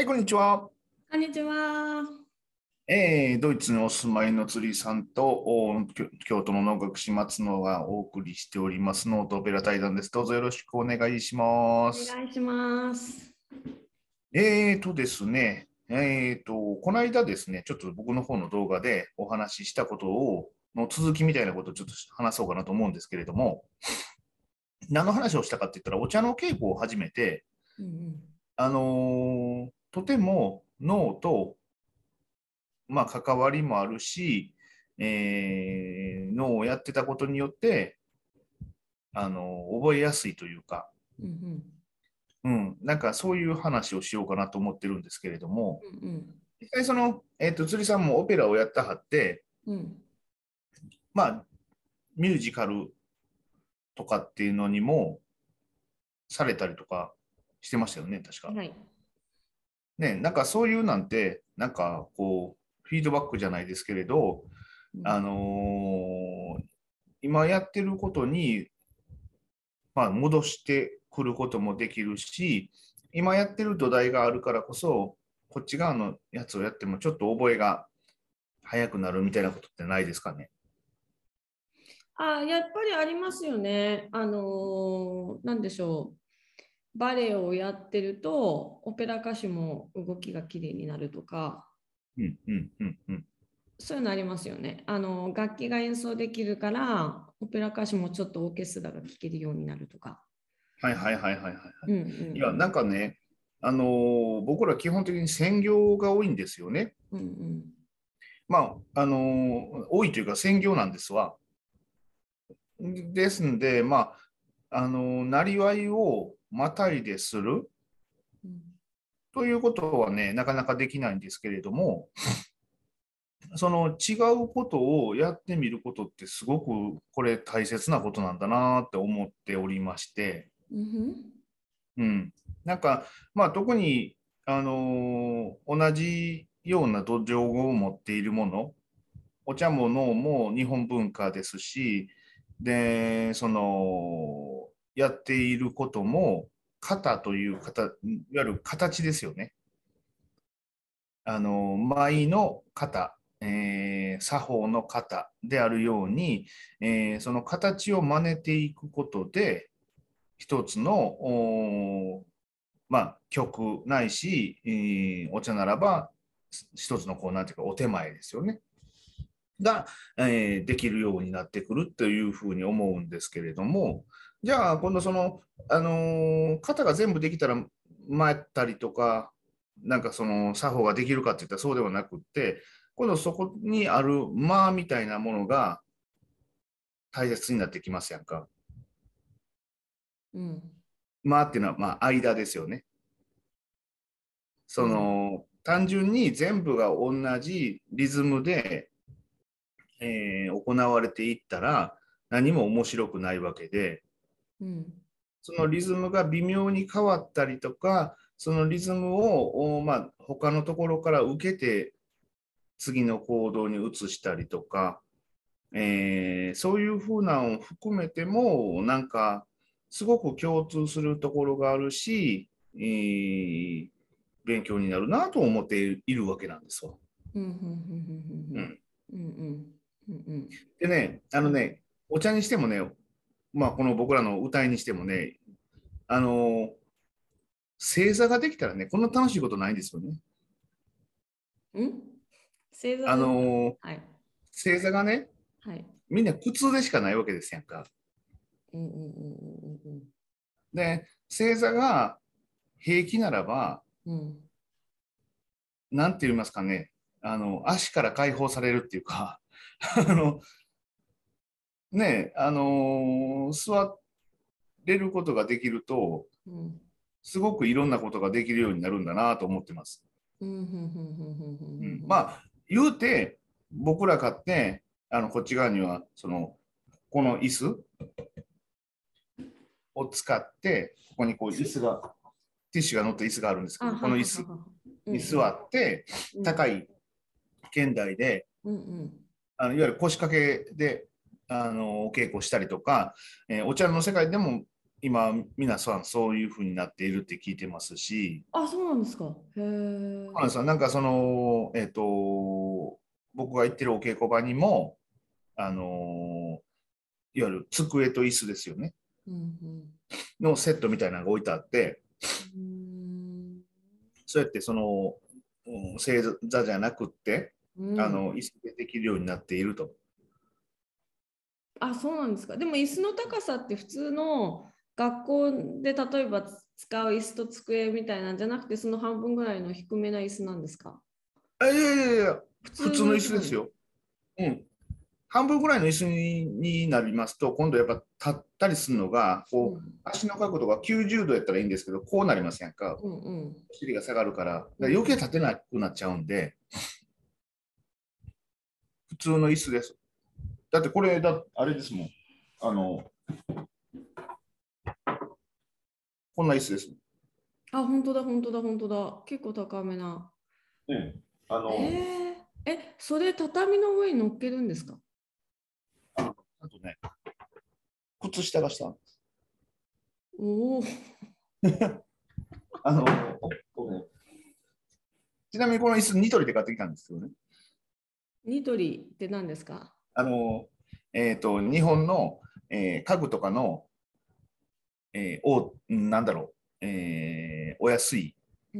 はい、こんにちは。こんにちは。えードイツにお住まいの釣りさんとお京京都の能楽師松野がお送りしておりますノートオペラ対談です。どうぞよろしくお願いしまおす。願いします。えーとですね、えーと、この間ですね、ちょっと僕の方の動画でお話ししたことを、の続きみたいなことをちょっと話そうかなと思うんですけれども、何の話をしたかって言ったら、お茶の稽古を始めて、うんうん。あのーとても脳と、まあ、関わりもあるし、えー脳をやってたことによって、あのー覚えやすいというか、うんうん、なんかそういう話をしようかなと思ってるんですけれども、うん。うん実際その、えー、と釣りさんもオペラをやったはって、うん。まあ、ミュージカルとかっていうのにもされたりとかしてましたよね、確かうん。。はい。ね、なんかそういうなんて、なんかこう、フィードバックじゃないですけれど、あのー今やってることに、まあ、戻してくることもできるし、今やってる土台があるからこそ、こっち側のやつをやってもちょっと覚えが早くなるみたいなことってないですかね？あ、やっぱりありますよね。あのーなんでしょう。バレエをやってると、オペラ歌手も動きが綺麗になるとか、うんうんうんうん。そういうのありますよね。あの楽器が演奏できるから、オペラ歌手もちょっとオーケストラが聴けるようになるとか。はいはいはいはいはい。うんうん。いや、なんかね、あのー僕ら基本的に専業が多いんですよね。うんうん。まあ、あのー多いというか専業なんですわ。ですんで、まあ、あのーなりわいをまたいでする？うん。ということはね、なかなかできないんですけれども、その違うことをやってみることってすごくこれ大切なことなんだなって思っておりまして、うんうん、なんか、まあ、特に、あのー同じような土壌を持っているもの、お茶も脳も日本文化ですし、で、その、やっていることも、型という型、いわゆる形ですよね。あの、舞の型、えー作法の型であるように、えーその形を真似ていくことで、一つの、まあ、曲ないし、えーお茶ならば、一つのこう、なんていうか、お手前ですよね。が、えーできるようになってくるというふうに思うんですけれども、じゃあ、今度その、あのー型が全部できたら、回ったりとか、なんかその作法ができるかっていったらそうではなくって、今度そこにある間みたいなものが大切になってきますやんか。うん。間っていうのは、まあ、間ですよね。その、単純に全部が同じリズムで、えー行われていったら何も面白くないわけで、うん、そのリズムが微妙に変わったりとかそのリズムを、まあ、他のところから受けて次の行動に移したりとか、えー、そういうふうなのを含めてもなんかすごく共通するところがあるし、えー、勉強になるなと思っているわけなんですよ。でねあのねお茶にしてもねまあ、この僕らの歌いにしてもね、あの正座ができたらね、こんな楽しいことないんですよね。うん？星座？あのはい。正座がね、はい。みんな苦痛でしかないわけですやんか。うんうんうんうんで、正座が平気ならば、うんうん。なんて言いますかね、あの足から解放されるっていうか、あのねあの座れることができると、うんすごくいろんなことができるようになるんだなと思ってます。うん。うんうんうんうんうんうんまあ言うて僕ら買ってあのこっち側にはそのこの椅子を使ってここにこう椅子が。ティッシュが乗った椅子があるんですけどこの椅子。に座って高いい現代でうんうん。あのいわゆる腰掛けであのお稽古したりとか、えーお茶の世界でも今、皆さんそういうふうになっているって聞いてますし、あ、そうなんですか。へえ。そうなんかその、えっ、と、僕が行ってるお稽古場にも、あのいわゆる机と椅子ですよね、うんのセットみたいなのが置いてあって、うん。そうやってその、うん正座じゃなくって、うん。あの椅子でできるようになっていると。あ、そうなんですか。でも椅子の高さって普通の学校で例えば使う椅子と机みたいなんじゃなくて、その半分ぐらいの低めな椅子なんですか？あいやいやいや、普普通の椅子です。よ。うん。半分ぐらいの椅子にになりますと、今度やっぱ立ったりするのが、うこう、足の角度が90度やったらいいんですけど、こうなりませんか？んうんうん。お尻が下がるから、だから余計立てなくなっちゃうんで、普通の椅子です。だってこれだ、あれですもん。あの、こんな椅子です。あ、本当だ、本当だ、本当だ。結構高めな。うん。あの、えー、え、それ畳の上に乗っけるんですか？あとね、靴下がした。おお。あの、ちなみにこの椅子、ニトリで買ってきたんですけどね。ニトリって何ですか？あの、えっ、と、日本の、えー家具とかの、えーおなんだろう、えーお安い、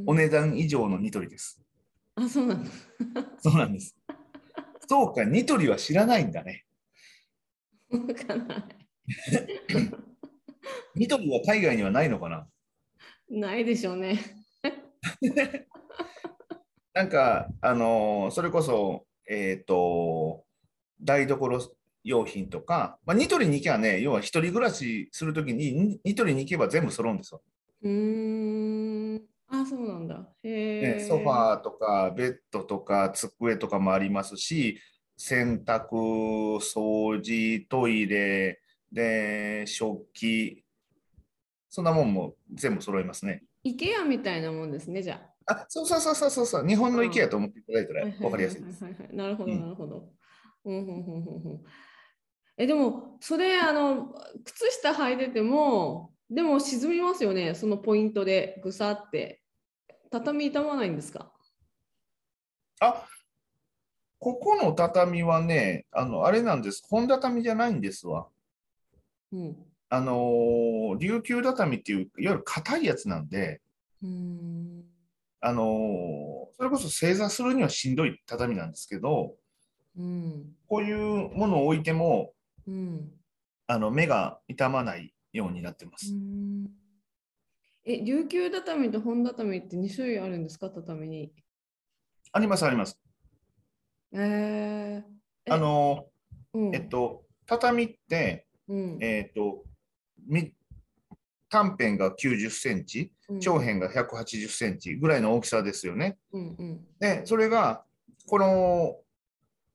お値段以上のニトリです。あ、そうなんだ。そうなんです。そうか、ニトリは知らないんだね。わかんない。ニトリは海外にはないのかな？ないでしょうね。なんか、あのーそれこそ、えっ、と、台所用品とか、まあ、ニトリに行けばね、要は一人暮らしするときにニ、ニトリに行けば全部揃うんですよ。うーん。あ、そうなんだ。へえ。ね、ソファーとかベッドとか机とかもありますし、洗濯、掃除、トイレ、で、食器、そんなもんも全部揃いますね。IKEA みたいなもんですね、じゃあ、そうそうそうそうそうそう、日本のうん IKEA と思っていただいたあ。ら分かりやすいです。なるほど、うんなるほど。うんうんうんうんうんえ、でも、それ、あの、靴下履いてても、でも沈みますよね、そのポイントでぐさって。畳傷まないんですか？あ、ここの畳はね、あの、あれなんです。本畳じゃないんですわ。うん。あのー琉球畳っていう、いわゆる硬いやつなんで、うーん。あのーそれこそ正座するにはしんどい畳なんですけど、うん。こういうものを置いても、うん。あの目が痛まないようになってまうす。んえ、琉球畳と本畳って2種類あるんですか、畳に。あります、あります。えー、えあのうんー、えっと、畳って、うんえっと、み短辺が90センチ、うん長辺が180センチぐらいの大きさですよね。うんうんで、それが、この、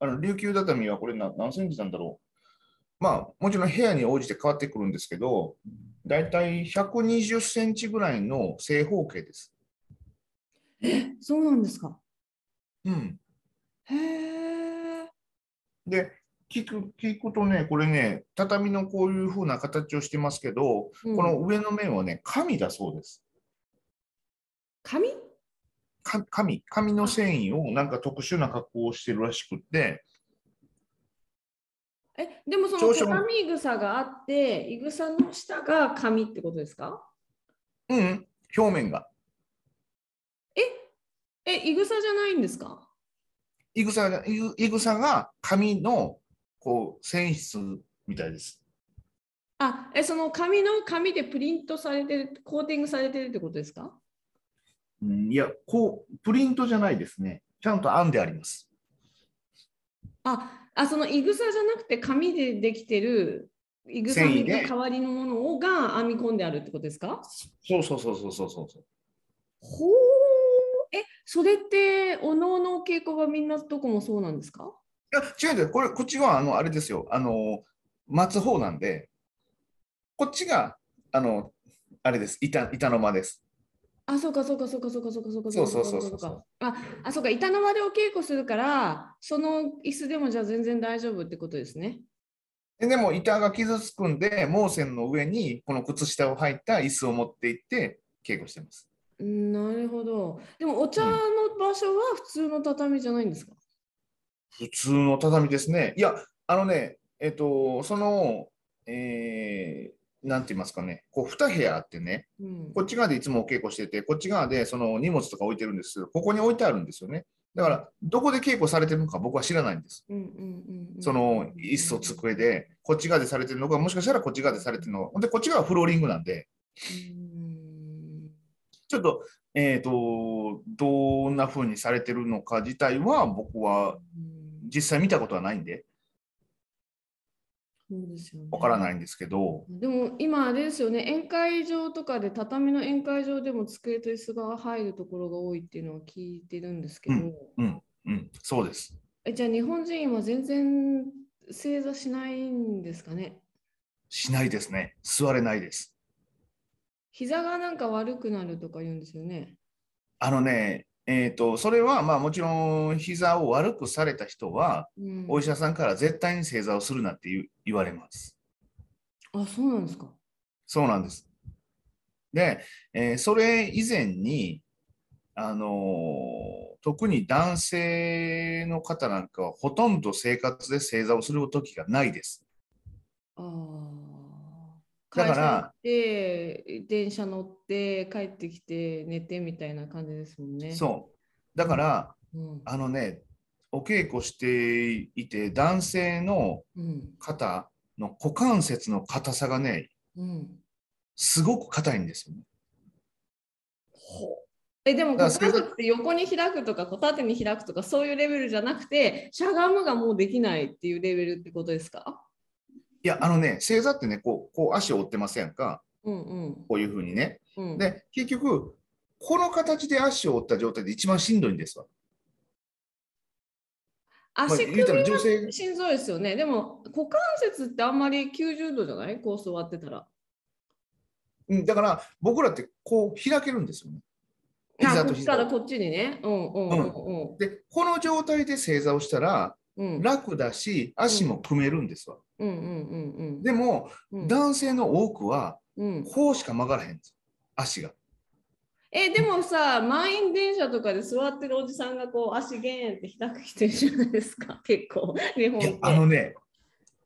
あの琉球畳はこれな何センチなんだろう。まあ、もちろん部屋に応じて変わってくるんですけど、だいたい120センチぐらいの正方形です。え、そうなんですか？うん。へえ。で、聞く聞くとね、これね、畳のこういう風な形をしてますけど、うんこの上の面はね、紙だそうです。紙？か紙、紙の繊維をなんか特殊な加工をしてるらしくって、え、でもその少々畳いぐさがあって、いぐさの下が紙ってことですか？うん、表面が。え、いぐさじゃないんですか？いぐさが、いぐいぐさが紙のこう繊維質みたいです。あ、え、その紙の紙でプリントされてる、コーティングされてるってことですか？うん、いや、こう、プリントじゃないですね。ちゃんと編んであります。あ、あ、そのいぐさじゃなくて紙でできてる、いぐさの代わりのものをが編み込んであるってことですか？そうそうそうそうそうそう。ほう。え、それって、おのおの稽古場みんなどこもそうなんですか？いや、違う違う、これ、こっちは、あの、あれですよ。あの、待つ方なんで、こっちが、あの、あれです。板、板の間です。あ、そうかそうかそうかそうかそうかそうかそうそうそうそうかかあ、あ、そうか、板の間でお稽古するから、その椅子でもじゃあ全然大丈夫ってことですね。ででも板が傷つくんで、毛線の上にこの靴下を履いた椅子を持って行って稽古してます。うんなるほど。でもお茶の場所は普通の畳じゃないんですか、普通の畳ですね。いや、あのね、えっと、その、えーなんて言いますかね、こう2部屋あってね、うん。こっち側でいつもお稽古してて、こっち側でその荷物とか置いてるんです。けど、ここに置いてあるんですよね。だから、どこで稽古されてるのか僕は知らないんです。その椅子と机で、こっち側でされてるのか、もしかしたらこっち側でされてるのか、ほんで、こっち側はフローリングなんで、うん。ちょっと、えっ、と、どんな風にされてるのか自体は僕はうん。実際見たことはないんで、そうですよからないんですけど、でも今あれですよね、宴会場とかで畳の宴会場でも机と椅子が入るところが多いっていうのは聞いてるんですけど、うん、うん、そうです。えじゃあ日本人は全然正座しないんですかね？しないですね。座れないです。膝がなんか悪くなるとか言うんですよね。あのね、えっ、と、それはまあもちろん膝を悪くされた人は、うん、お医者さんから絶対に正座をするなって言う言われます。あ、そうなんですか。そうなんです。で、えーそれ以前に、あのー特に男性の方なんかはほとんど生活で正座をする時がないです。ああ。だから会社行って、電車乗って、帰ってきて、寝てみたいな感じですもんね。そう。だから、う。うん。あのね、お稽古していて、男性のうん。肩の股関節の硬さがね、うん。すごく硬いんですよね。えでも、股関節って横に開くとか、こう縦に開くとか、そういうレベルじゃなくて、しゃがむがもうできないっていうレベルってことですか？いや、あのね、正座ってね、こう、こう足を折ってませんか？うんうん。こういうふうにね。うん、で、結局、この形で足を折った状態で一番しんどいんですわ。まあ、足首言うたら女は性、しんどいですよね。でも、股関節ってあんまり90度じゃない？コース終わってたら。うんだから僕らってこう開けるんですよね。あ膝とっちからこっちにね。うんうんうんで、この状態で正座をしたらうん。うん楽だし、足も組めるんですわ。うんうんうんうん。でも、うん男性の多くはうん、こうしか曲がらへんんです足が。えでもさ、満員電車とかで座ってるおじさんがこう足ゲーンって開く人いるじゃないですか、結構、日本って。あのね、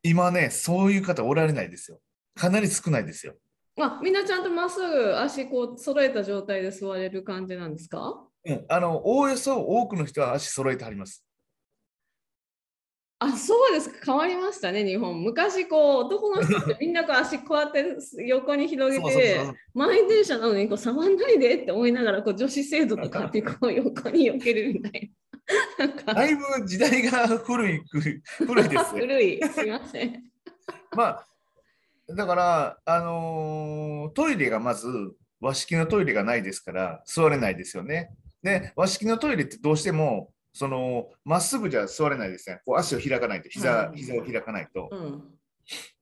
今ね、そういう方おられないですよ。かなり少ないですよ。あみんなちゃんとまっすぐ足こう揃えた状態で座れる感じなんですか？うん、あの、おおよそ多くの人は足揃えてはります。あそうですか。変わりましたね日本。昔こう男の人ってみんなこう足こうやって横に広げて満員電車なのにこう触んないでって思いながらこう女子生徒とかってこう横に避けるみたいな。なんか。だいぶ時代が古い、古古いですよ。古い。すいません。まあ、だから、あのートイレがまず和式のトイレがないですから座れないですよね。で、和式のトイレってどうしても、そのまっすぐじゃ座れないですね。こう足を開かないと、膝はい膝を開かないと。うん。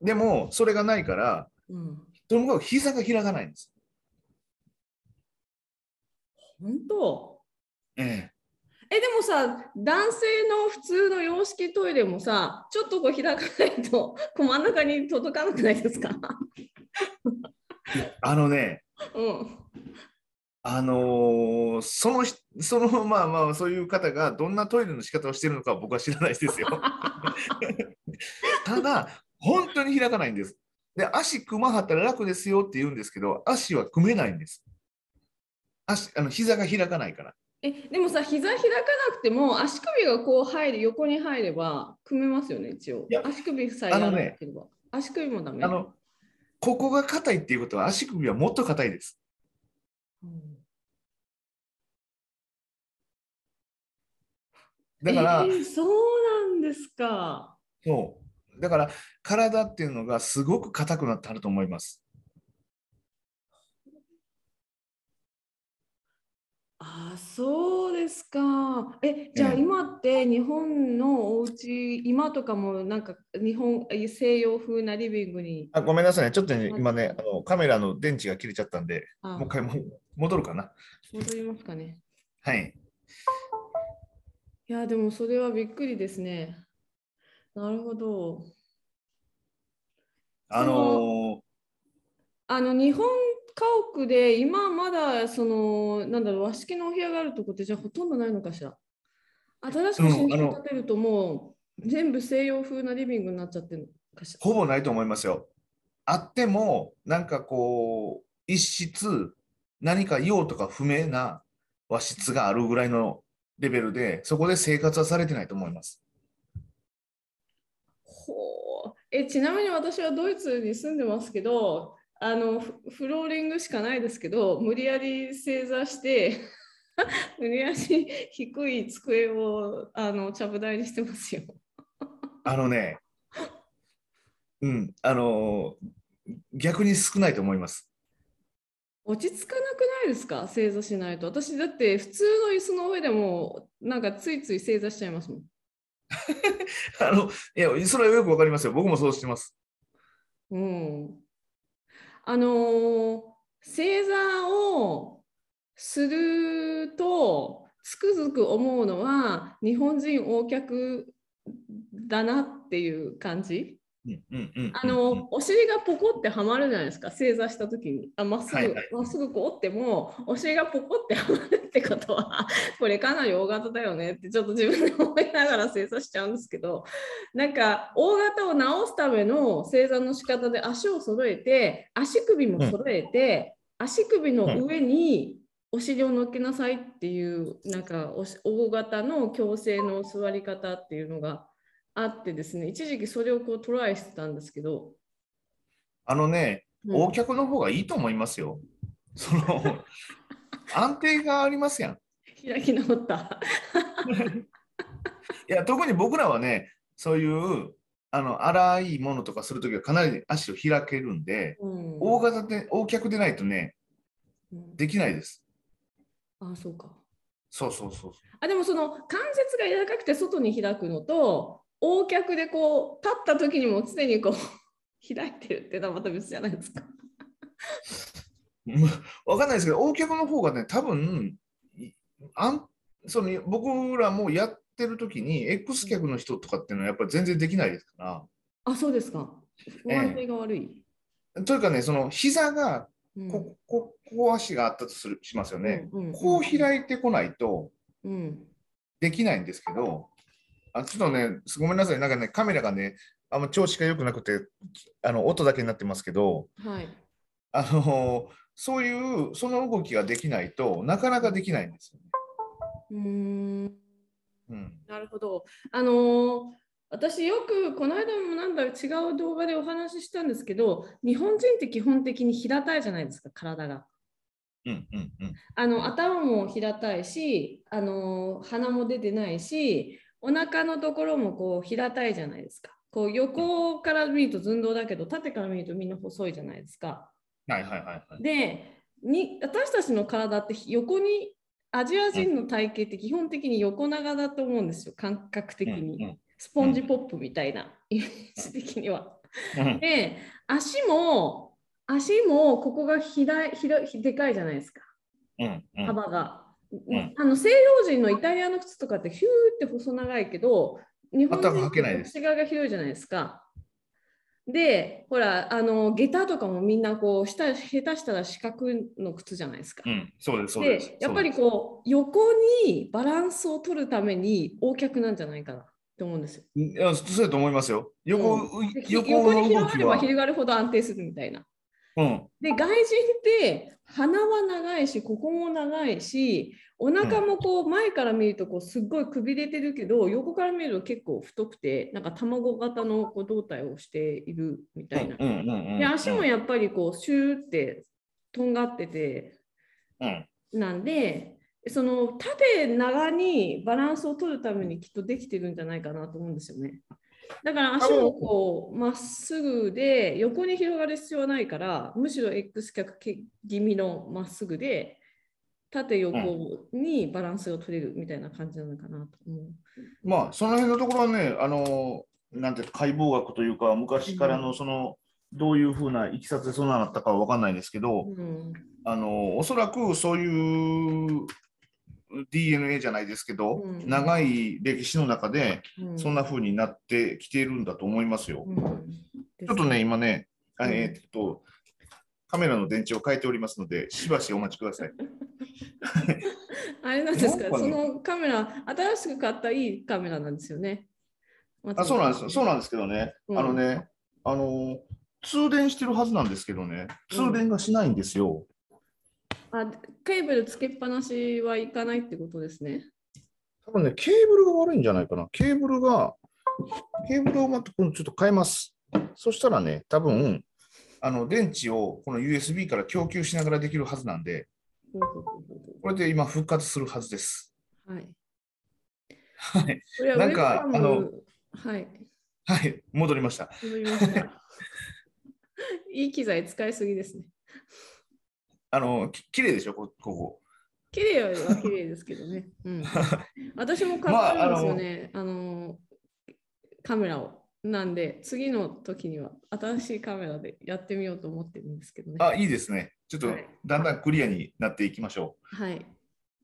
でも、それがないから、うん。とにかく膝が開かないんです。本当？ええ。でもさ男性の普通の洋式トイレもさちょっとこう開かないとこう真ん中に届かなくないですか？えあのね、うんあのーそのひその まあまあそういう方がどんなトイレの仕方をしているのかは僕は知らないですよ。ただ本当に開かないんです。で足組まはったら楽ですよって言うんですけど足は組めないんです。足あの膝が開かないから。えでもさ膝開かなくても足首がこう入る横に入れば組めますよね一応足首さえやらなければ、足首もダメあのここが硬いっていうことは足首はもっと硬いです。うん。だから、えーそうなんですか。そう。だから体っていうのがすごく硬くなってあると思います。あそうですか。え、じゃあええ今って日本のお家今とかもなんか日本西洋風なリビングに。あごめんなさいね、ちょっとね、はい今ねあの、カメラの電池が切れちゃったんで、あもう一回も戻るかな。戻りますかね。はい。いや、でもそれはびっくりですね。なるほど。あのあの日本家屋で今まだそのなんだろう和式のお部屋があるとこってじゃあほとんどないのかしら？新しく新築建てるともう全部西洋風なリビングになっちゃってるのかしら？ほぼないと思いますよ。あっても、なんかこう、一室、何か用とか不明な和室があるぐらいのレベルで、そこで生活はされてないと思います。ほうえちなみに私はドイツに住んでますけどあのフフローリングしかないですけど無理やり正座して 無理やり低い机をあのちゃぶ台にしてますよ。あのね、うん、あの逆に少ないと思います。落ち着かなくないですか？正座しないと。私だって普通の椅子の上でもなんかついつい正座しちゃいますもん。あのいや、それはよくわかりますよ。僕もそうしてます。うん。あのー正座をするとつくづく思うのは日本人横脚だなっていう感じ？うんうんうんうんあのお尻がポコってはまるじゃないですか正座した時に。あまっすぐ、はいはい。まっすぐこう折ってもお尻がポコってはまるってことは これかなり大型だよねってちょっと自分で思いながら正座しちゃうんですけどなんか大型を直すための正座の仕方で足を揃えて足首も揃えて、足首の上にお尻を乗っけなさいっていうなんか大型の矯正の座り方っていうのがあってですね一時期それをこうトライしてたんですけど、あのね、うん横脚の方がいいと思いますよ。その安定がありますやん。開き直った。いや特に僕らはね、そういうあの荒いものとかするときはかなり足を開けるんで、うん大型で大脚でないとね、うんできないです。あそうか。そうそうそう。あでもその関節が柔らかくて外に開くのと大脚でこう立った時にも常にこう 開いてるっていうのはまた別じゃないですか。うんわかんないですけど、大脚の方がね、多分いあんその僕らもやってる時に、X 脚の人とかっていうのはやっぱり全然できないですかあそうですか。不安定が悪い。ら。というかね、その膝がうんここここ足があったとするしますよね。うんうんこう開いてこないとうんできないんですけど、あちょっとね、ごめんなさい、なんかね、カメラがね、あんま調子が良くなくて、あの音だけになってますけど、はい。あのそういうその動きができないとなかなかできないんですよね。うーんうんなるほど。あのー私よくこの間もなんだ違う動画でお話ししたんですけど日本人って基本的に平たいじゃないですか体が。うんうんうんあの頭も平たいしあの鼻も出てないしお腹のところもこう平たいじゃないですか。こう横から見ると寸胴だけど縦から見るとみんな細いじゃないですか。はいはいはいはい。でに私たちの体って横にアジア人の体型って基本的に横長だと思うんですよ感覚的に。うんスポンジポップみたいなイメージ的には。うんで足も足もここが広い広いでかいじゃないですかうんあの西洋人のイタリアの靴とかってヒューって細長いけど日本人全く履けないです内側が広いじゃないですか。でほらあの下駄とかもみんなこう下下手したら四角の靴じゃないですか。うん、そうですそうですで。やっぱりこう横にバランスを取るために大脚なんじゃないかなって思うんですよ。いやそうだと思いますよ。横,、うん横横に広がれば。広がるほど安定するみたいな。うんで外人って鼻は長いしここも長いしお腹もこう前から見るとこうすっごいくびれてるけど横から見ると結構太くてなんか卵型のこう胴体をしているみたいな。で足もやっぱりこうシューってとんがっててうんなんでその縦長にバランスを取るためにきっとできてるんじゃないかなと思うんですよね。だから足もこうまっすぐで横に広がる必要はないからむしろ X 脚気味のまっすぐで縦横にバランスが取れるみたいな感じなのかなと思う。まあその辺のところはね、あのなんて解剖学というか昔からのその、どういうふうないきさつでそんなったかは分かんないですけど、うんあのおそらくそういう DNA じゃないですけど、うん。長い歴史の中でうん。そんな風になってきているんだと思いますよ。うん。ちょっとね、今ね、あえーっと、カメラの電池を変えておりますので、しばしお待ちください。あれなんですか、ね。そのカメラ、新しく買ったいいカメラなんですよね。あそうなんです、そうなんですけどね、うん。あのね、あの、通電してるはずなんですけどね、通電がしないんですよ。あケーブルつけっぱなしはいかないってことですね。多分ね、ケーブルが悪いんじゃないかな。ケーブルが、ケーブルをまたちょっと変えます。そしたらね、多分あの電池をこの USB から供給しながらできるはずなんで、これで今復活するはずです。はい。はい。なんかあのはい。はい、戻りました。戻りました。いい機材使いすぎですね。あの、き綺麗でしょ、こここ。綺麗は綺麗ですけどね。うん、私も買ったんですよね、あのカメラを。なんで、次の時には新しいカメラでやってみようと思ってるんですけどね。あ、いいですね。ちょっとはいだんだんクリアになっていきましょう。はい。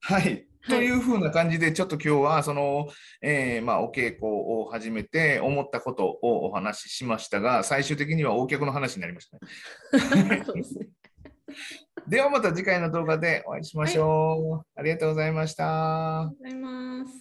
はい。というふうな感じで、ちょっと今日は、その、えーまあ、お稽古を始めて、思ったことをお話ししましたが、最終的にはお客の話になりましたね。そうですね。ではまた次回の動画でお会いしましょう。ありがとうございました。ありがとうございます。